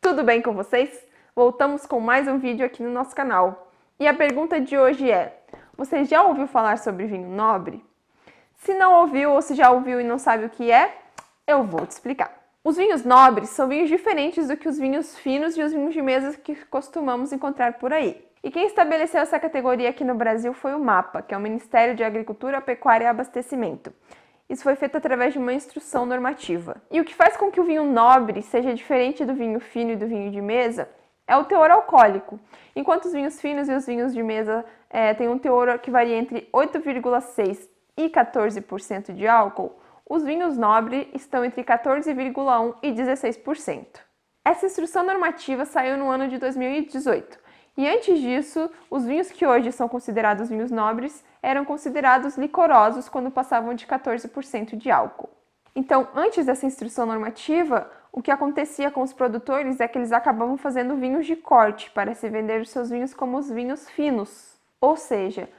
Tudo bem com vocês? Voltamos com mais um vídeo aqui no nosso canal. E a pergunta de hoje é: você já ouviu falar sobre vinho nobre? Se não ouviu ou se já ouviu e não sabe o que é, eu vou te explicar. Os vinhos nobres são vinhos diferentes do que os vinhos finos e os vinhos de mesa que costumamos encontrar por aí. E quem estabeleceu essa categoria aqui no Brasil foi o MAPA, que é o Ministério de Agricultura, Pecuária e Abastecimento. Isso foi feito através de uma instrução normativa. E o que faz com que o vinho nobre seja diferente do vinho fino e do vinho de mesa é o teor alcoólico. Enquanto os vinhos finos e os vinhos de mesa é, têm um teor que varia entre 8,6% e 14% de álcool, os vinhos nobres estão entre 14,1% e 16%. Essa instrução normativa saiu no ano de 2018 e antes disso, os vinhos que hoje são considerados vinhos nobres eram considerados licorosos quando passavam de 14% de álcool. Então, antes dessa instrução normativa, o que acontecia com os produtores é que eles acabavam fazendo vinhos de corte para se vender os seus vinhos como os vinhos finos. Ou seja,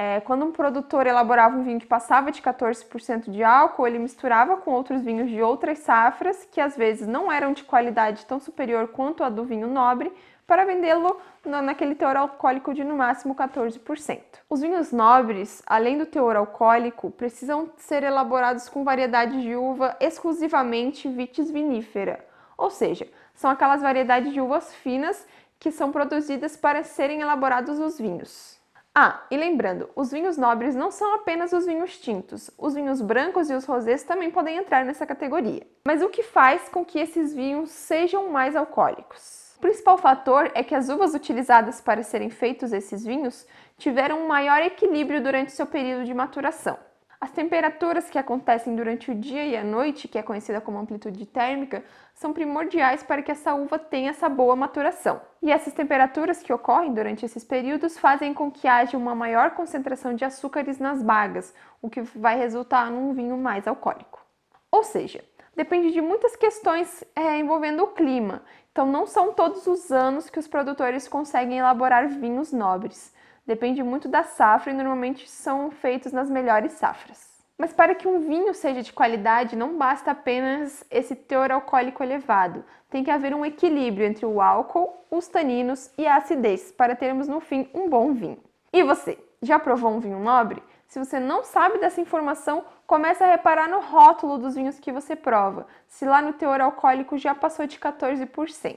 é, quando um produtor elaborava um vinho que passava de 14% de álcool, ele misturava com outros vinhos de outras safras, que às vezes não eram de qualidade tão superior quanto a do vinho nobre, para vendê-lo naquele teor alcoólico de no máximo 14%. Os vinhos nobres, além do teor alcoólico, precisam ser elaborados com variedades de uva exclusivamente vitis vinífera, ou seja, são aquelas variedades de uvas finas que são produzidas para serem elaborados os vinhos. Ah, e lembrando, os vinhos nobres não são apenas os vinhos tintos, os vinhos brancos e os rosés também podem entrar nessa categoria. Mas o que faz com que esses vinhos sejam mais alcoólicos? O principal fator é que as uvas utilizadas para serem feitos esses vinhos tiveram um maior equilíbrio durante seu período de maturação. As temperaturas que acontecem durante o dia e a noite, que é conhecida como amplitude térmica, são primordiais para que essa uva tenha essa boa maturação. E essas temperaturas que ocorrem durante esses períodos fazem com que haja uma maior concentração de açúcares nas bagas, o que vai resultar num vinho mais alcoólico. Ou seja, depende de muitas questões é, envolvendo o clima. Então, não são todos os anos que os produtores conseguem elaborar vinhos nobres. Depende muito da safra e normalmente são feitos nas melhores safras. Mas para que um vinho seja de qualidade, não basta apenas esse teor alcoólico elevado. Tem que haver um equilíbrio entre o álcool, os taninos e a acidez para termos no fim um bom vinho. E você, já provou um vinho nobre? Se você não sabe dessa informação, comece a reparar no rótulo dos vinhos que você prova, se lá no teor alcoólico já passou de 14%.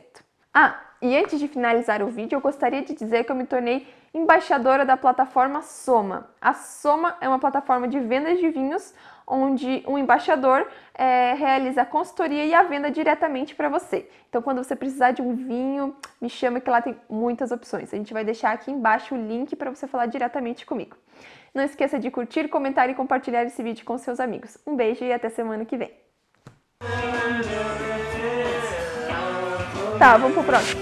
Ah, e antes de finalizar o vídeo, eu gostaria de dizer que eu me tornei embaixadora da plataforma Soma. A Soma é uma plataforma de vendas de vinhos onde um embaixador é, realiza a consultoria e a venda diretamente para você. Então, quando você precisar de um vinho, me chama que lá tem muitas opções. A gente vai deixar aqui embaixo o link para você falar diretamente comigo. Não esqueça de curtir, comentar e compartilhar esse vídeo com seus amigos. Um beijo e até semana que vem. Tá, vamos pro próximo.